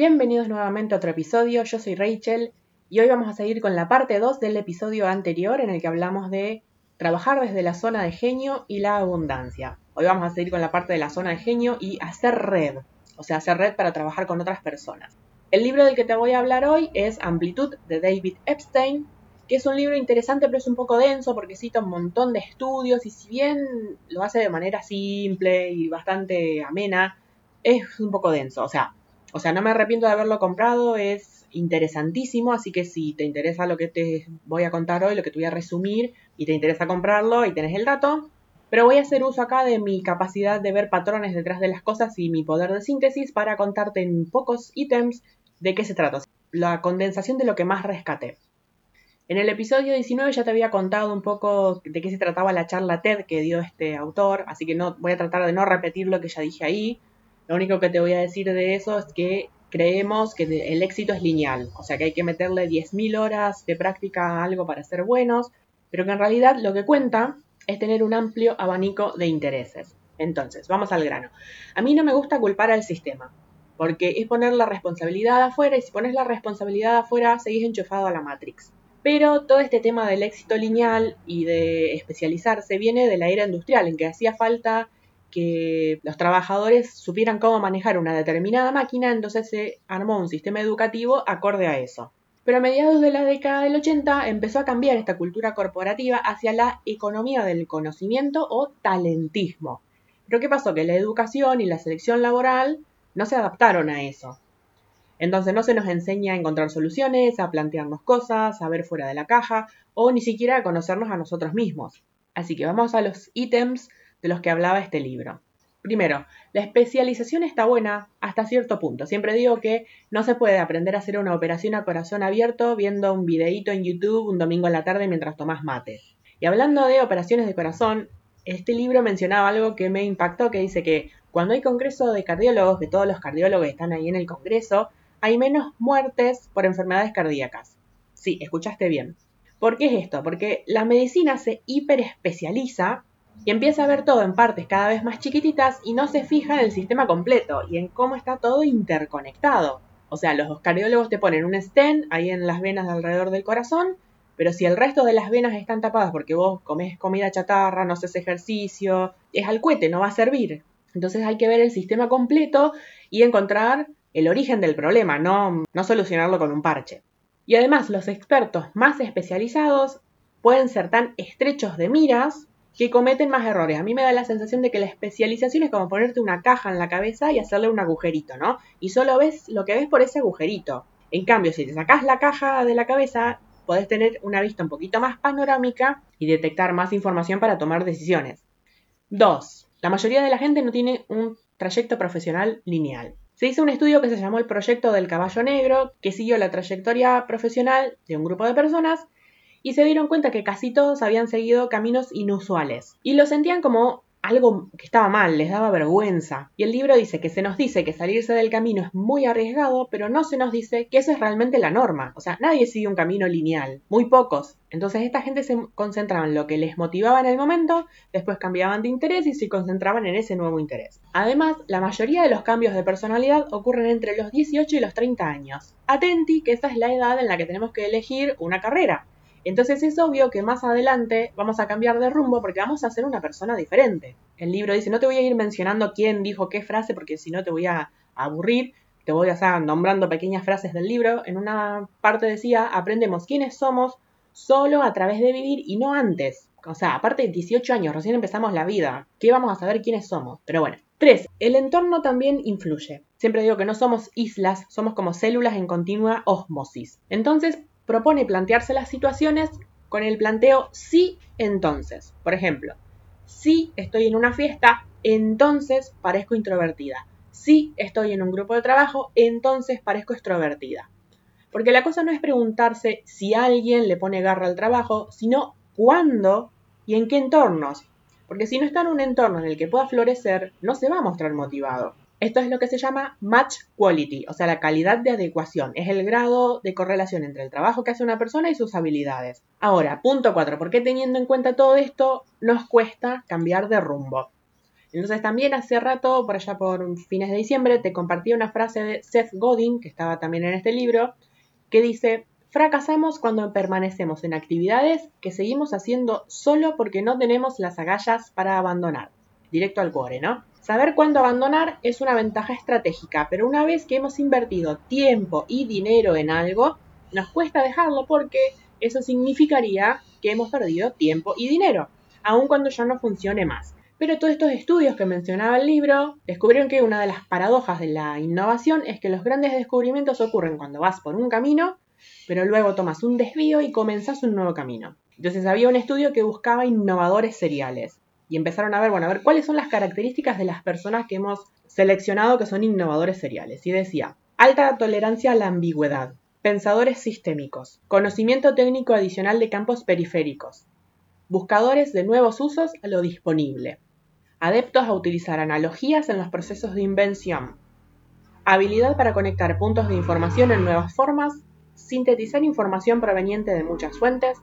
Bienvenidos nuevamente a otro episodio, yo soy Rachel y hoy vamos a seguir con la parte 2 del episodio anterior en el que hablamos de trabajar desde la zona de genio y la abundancia. Hoy vamos a seguir con la parte de la zona de genio y hacer red, o sea, hacer red para trabajar con otras personas. El libro del que te voy a hablar hoy es Amplitud de David Epstein, que es un libro interesante pero es un poco denso porque cita un montón de estudios y si bien lo hace de manera simple y bastante amena, es un poco denso. O sea, o sea, no me arrepiento de haberlo comprado, es interesantísimo, así que si te interesa lo que te voy a contar hoy, lo que te voy a resumir, y te interesa comprarlo y tenés el dato, pero voy a hacer uso acá de mi capacidad de ver patrones detrás de las cosas y mi poder de síntesis para contarte en pocos ítems de qué se trata, la condensación de lo que más rescaté. En el episodio 19 ya te había contado un poco de qué se trataba la charla TED que dio este autor, así que no voy a tratar de no repetir lo que ya dije ahí, lo único que te voy a decir de eso es que creemos que el éxito es lineal, o sea que hay que meterle 10.000 horas de práctica a algo para ser buenos, pero que en realidad lo que cuenta es tener un amplio abanico de intereses. Entonces, vamos al grano. A mí no me gusta culpar al sistema, porque es poner la responsabilidad afuera y si pones la responsabilidad afuera seguís enchufado a la Matrix. Pero todo este tema del éxito lineal y de especializarse viene de la era industrial, en que hacía falta que los trabajadores supieran cómo manejar una determinada máquina, entonces se armó un sistema educativo acorde a eso. Pero a mediados de la década del 80 empezó a cambiar esta cultura corporativa hacia la economía del conocimiento o talentismo. Pero ¿qué pasó? Que la educación y la selección laboral no se adaptaron a eso. Entonces no se nos enseña a encontrar soluciones, a plantearnos cosas, a ver fuera de la caja o ni siquiera a conocernos a nosotros mismos. Así que vamos a los ítems de los que hablaba este libro. Primero, la especialización está buena hasta cierto punto. Siempre digo que no se puede aprender a hacer una operación a corazón abierto viendo un videíto en YouTube un domingo en la tarde mientras tomas mate. Y hablando de operaciones de corazón, este libro mencionaba algo que me impactó, que dice que cuando hay congreso de cardiólogos, que todos los cardiólogos están ahí en el congreso, hay menos muertes por enfermedades cardíacas. Sí, escuchaste bien. ¿Por qué es esto? Porque la medicina se hiperespecializa y empieza a ver todo en partes cada vez más chiquititas y no se fija en el sistema completo y en cómo está todo interconectado. O sea, los cardiólogos te ponen un stent ahí en las venas alrededor del corazón, pero si el resto de las venas están tapadas porque vos comes comida chatarra, no haces ejercicio, es al cohete, no va a servir. Entonces hay que ver el sistema completo y encontrar el origen del problema, no, no solucionarlo con un parche. Y además los expertos más especializados pueden ser tan estrechos de miras que cometen más errores. A mí me da la sensación de que la especialización es como ponerte una caja en la cabeza y hacerle un agujerito, ¿no? Y solo ves lo que ves por ese agujerito. En cambio, si te sacas la caja de la cabeza, podés tener una vista un poquito más panorámica y detectar más información para tomar decisiones. 2. La mayoría de la gente no tiene un trayecto profesional lineal. Se hizo un estudio que se llamó el Proyecto del Caballo Negro, que siguió la trayectoria profesional de un grupo de personas y se dieron cuenta que casi todos habían seguido caminos inusuales y lo sentían como algo que estaba mal, les daba vergüenza. Y el libro dice que se nos dice que salirse del camino es muy arriesgado, pero no se nos dice que eso es realmente la norma. O sea, nadie sigue un camino lineal, muy pocos. Entonces esta gente se concentraba en lo que les motivaba en el momento, después cambiaban de interés y se concentraban en ese nuevo interés. Además, la mayoría de los cambios de personalidad ocurren entre los 18 y los 30 años. Atenti que esa es la edad en la que tenemos que elegir una carrera. Entonces es obvio que más adelante vamos a cambiar de rumbo porque vamos a ser una persona diferente. El libro dice, no te voy a ir mencionando quién dijo qué frase porque si no te voy a aburrir, te voy a estar nombrando pequeñas frases del libro. En una parte decía, aprendemos quiénes somos solo a través de vivir y no antes. O sea, aparte de 18 años, recién empezamos la vida. ¿Qué vamos a saber quiénes somos? Pero bueno. 3. El entorno también influye. Siempre digo que no somos islas, somos como células en continua osmosis. Entonces, propone plantearse las situaciones con el planteo sí entonces. Por ejemplo, si estoy en una fiesta, entonces parezco introvertida. Si estoy en un grupo de trabajo, entonces parezco extrovertida. Porque la cosa no es preguntarse si alguien le pone garra al trabajo, sino cuándo y en qué entornos. Porque si no está en un entorno en el que pueda florecer, no se va a mostrar motivado. Esto es lo que se llama match quality, o sea, la calidad de adecuación. Es el grado de correlación entre el trabajo que hace una persona y sus habilidades. Ahora, punto 4. ¿Por qué teniendo en cuenta todo esto nos cuesta cambiar de rumbo? Entonces también hace rato, por allá por fines de diciembre, te compartí una frase de Seth Godin, que estaba también en este libro, que dice, fracasamos cuando permanecemos en actividades que seguimos haciendo solo porque no tenemos las agallas para abandonar. Directo al cuore, ¿no? Saber cuándo abandonar es una ventaja estratégica, pero una vez que hemos invertido tiempo y dinero en algo, nos cuesta dejarlo porque eso significaría que hemos perdido tiempo y dinero, aun cuando ya no funcione más. Pero todos estos estudios que mencionaba el libro descubrieron que una de las paradojas de la innovación es que los grandes descubrimientos ocurren cuando vas por un camino, pero luego tomas un desvío y comenzas un nuevo camino. Entonces había un estudio que buscaba innovadores seriales y empezaron a ver, bueno, a ver cuáles son las características de las personas que hemos seleccionado que son innovadores seriales. Y decía, alta tolerancia a la ambigüedad, pensadores sistémicos, conocimiento técnico adicional de campos periféricos, buscadores de nuevos usos a lo disponible, adeptos a utilizar analogías en los procesos de invención, habilidad para conectar puntos de información en nuevas formas, sintetizar información proveniente de muchas fuentes,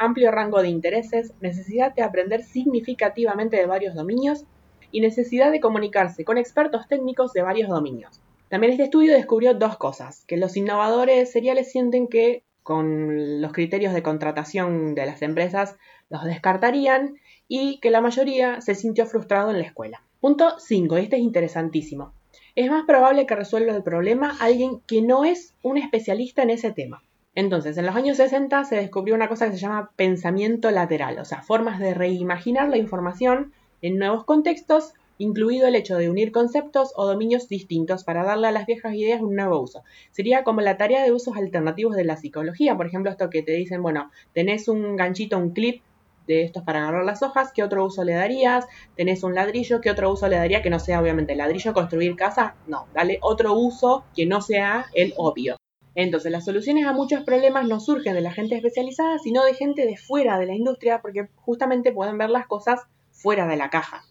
amplio rango de intereses, necesidad de aprender significativamente de varios dominios y necesidad de comunicarse con expertos técnicos de varios dominios. También este estudio descubrió dos cosas, que los innovadores seriales sienten que con los criterios de contratación de las empresas los descartarían y que la mayoría se sintió frustrado en la escuela. Punto 5, este es interesantísimo. Es más probable que resuelva el problema alguien que no es un especialista en ese tema. Entonces, en los años 60 se descubrió una cosa que se llama pensamiento lateral, o sea, formas de reimaginar la información en nuevos contextos, incluido el hecho de unir conceptos o dominios distintos para darle a las viejas ideas un nuevo uso. Sería como la tarea de usos alternativos de la psicología, por ejemplo, esto que te dicen, bueno, tenés un ganchito, un clip de estos para agarrar las hojas, ¿qué otro uso le darías? Tenés un ladrillo, ¿qué otro uso le daría que no sea obviamente ladrillo, construir casa? No, dale otro uso que no sea el obvio. Entonces, las soluciones a muchos problemas no surgen de la gente especializada, sino de gente de fuera de la industria, porque justamente pueden ver las cosas fuera de la caja.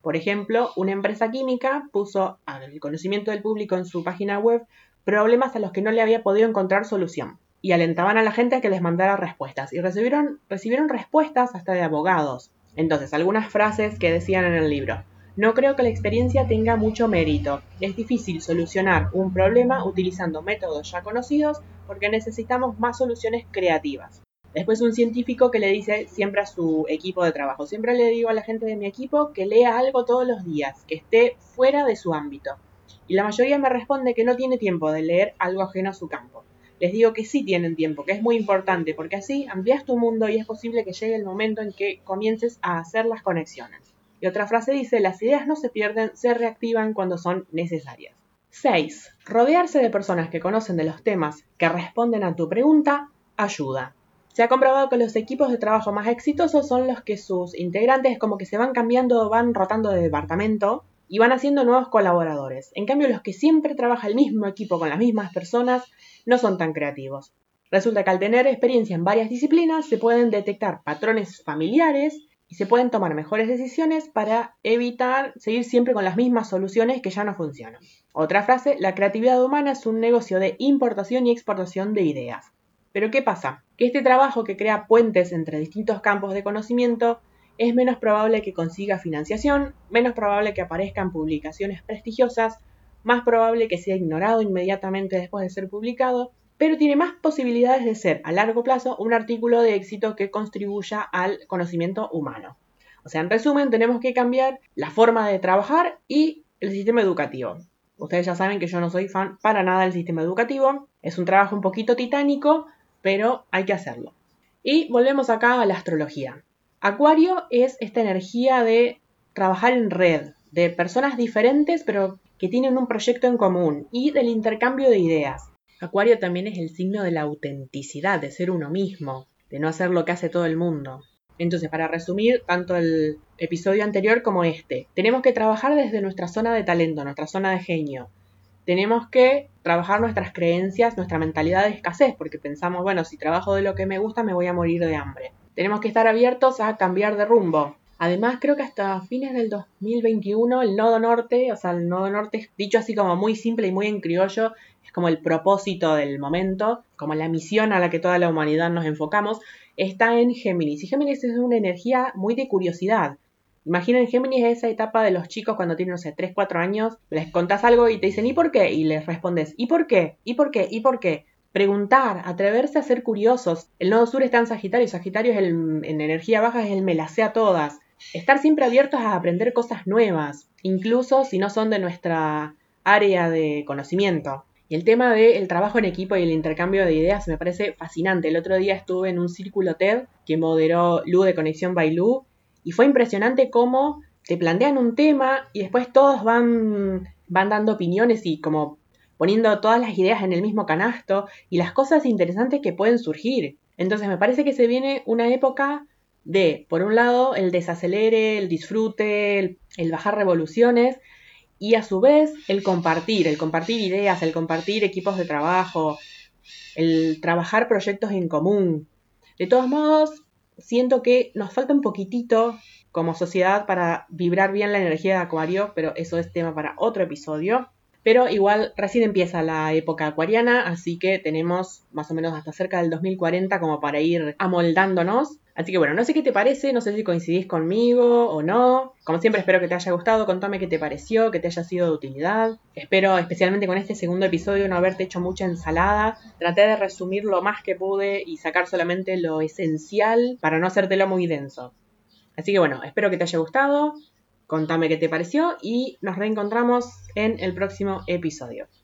Por ejemplo, una empresa química puso al conocimiento del público en su página web problemas a los que no le había podido encontrar solución y alentaban a la gente a que les mandara respuestas. Y recibieron, recibieron respuestas hasta de abogados. Entonces, algunas frases que decían en el libro. No creo que la experiencia tenga mucho mérito. Es difícil solucionar un problema utilizando métodos ya conocidos porque necesitamos más soluciones creativas. Después un científico que le dice siempre a su equipo de trabajo, siempre le digo a la gente de mi equipo que lea algo todos los días, que esté fuera de su ámbito. Y la mayoría me responde que no tiene tiempo de leer algo ajeno a su campo les digo que sí tienen tiempo, que es muy importante, porque así amplias tu mundo y es posible que llegue el momento en que comiences a hacer las conexiones. Y otra frase dice, las ideas no se pierden, se reactivan cuando son necesarias. 6. Rodearse de personas que conocen de los temas que responden a tu pregunta ayuda. Se ha comprobado que los equipos de trabajo más exitosos son los que sus integrantes como que se van cambiando, van rotando de departamento y van haciendo nuevos colaboradores. En cambio, los que siempre trabaja el mismo equipo con las mismas personas no son tan creativos. Resulta que al tener experiencia en varias disciplinas se pueden detectar patrones familiares y se pueden tomar mejores decisiones para evitar seguir siempre con las mismas soluciones que ya no funcionan. Otra frase, la creatividad humana es un negocio de importación y exportación de ideas. Pero ¿qué pasa? Que este trabajo que crea puentes entre distintos campos de conocimiento es menos probable que consiga financiación, menos probable que aparezcan publicaciones prestigiosas, más probable que sea ignorado inmediatamente después de ser publicado, pero tiene más posibilidades de ser a largo plazo un artículo de éxito que contribuya al conocimiento humano. O sea, en resumen, tenemos que cambiar la forma de trabajar y el sistema educativo. Ustedes ya saben que yo no soy fan para nada del sistema educativo. Es un trabajo un poquito titánico, pero hay que hacerlo. Y volvemos acá a la astrología. Acuario es esta energía de trabajar en red, de personas diferentes pero que tienen un proyecto en común y del intercambio de ideas. Acuario también es el signo de la autenticidad, de ser uno mismo, de no hacer lo que hace todo el mundo. Entonces, para resumir tanto el episodio anterior como este, tenemos que trabajar desde nuestra zona de talento, nuestra zona de genio. Tenemos que trabajar nuestras creencias, nuestra mentalidad de escasez, porque pensamos, bueno, si trabajo de lo que me gusta me voy a morir de hambre. Tenemos que estar abiertos a cambiar de rumbo. Además, creo que hasta fines del 2021 el nodo norte, o sea, el nodo norte, dicho así como muy simple y muy en criollo, es como el propósito del momento, como la misión a la que toda la humanidad nos enfocamos, está en Géminis. Y Géminis es una energía muy de curiosidad. Imaginen Géminis esa etapa de los chicos cuando tienen, no sé, 3, 4 años, les contás algo y te dicen ¿y por qué? Y les respondes ¿y por qué? ¿y por qué? ¿y por qué? Preguntar, atreverse a ser curiosos. El nodo sur está en Sagitario, Sagitario es el, en energía baja es el me las a todas. Estar siempre abiertos a aprender cosas nuevas, incluso si no son de nuestra área de conocimiento. Y el tema del trabajo en equipo y el intercambio de ideas me parece fascinante. El otro día estuve en un círculo TED que moderó Lu de Conexión by Lu y fue impresionante cómo te plantean un tema y después todos van, van dando opiniones y como poniendo todas las ideas en el mismo canasto y las cosas interesantes que pueden surgir. Entonces me parece que se viene una época de, por un lado, el desacelere, el disfrute, el, bajar revoluciones y a su vez el compartir, el compartir ideas, el compartir equipos de trabajo, el trabajar proyectos en común. De todos modos, siento que nos falta un poquitito como sociedad para vibrar bien la energía de Acuario, pero eso es tema para otro episodio. Pero igual recién empieza la época acuariana, así que tenemos más o menos hasta cerca del 2040 como para ir amoldándonos. Así que bueno, no sé qué te parece, no sé si coincidís conmigo o no. Como siempre espero que te haya gustado, contame qué te pareció, que te haya sido de utilidad. Espero especialmente con este segundo episodio no haberte hecho mucha ensalada. Traté de resumir lo más que pude y sacar solamente lo esencial para no hacértelo muy denso. Así que bueno, espero que te haya gustado. Contame qué te pareció y nos reencontramos en el próximo episodio.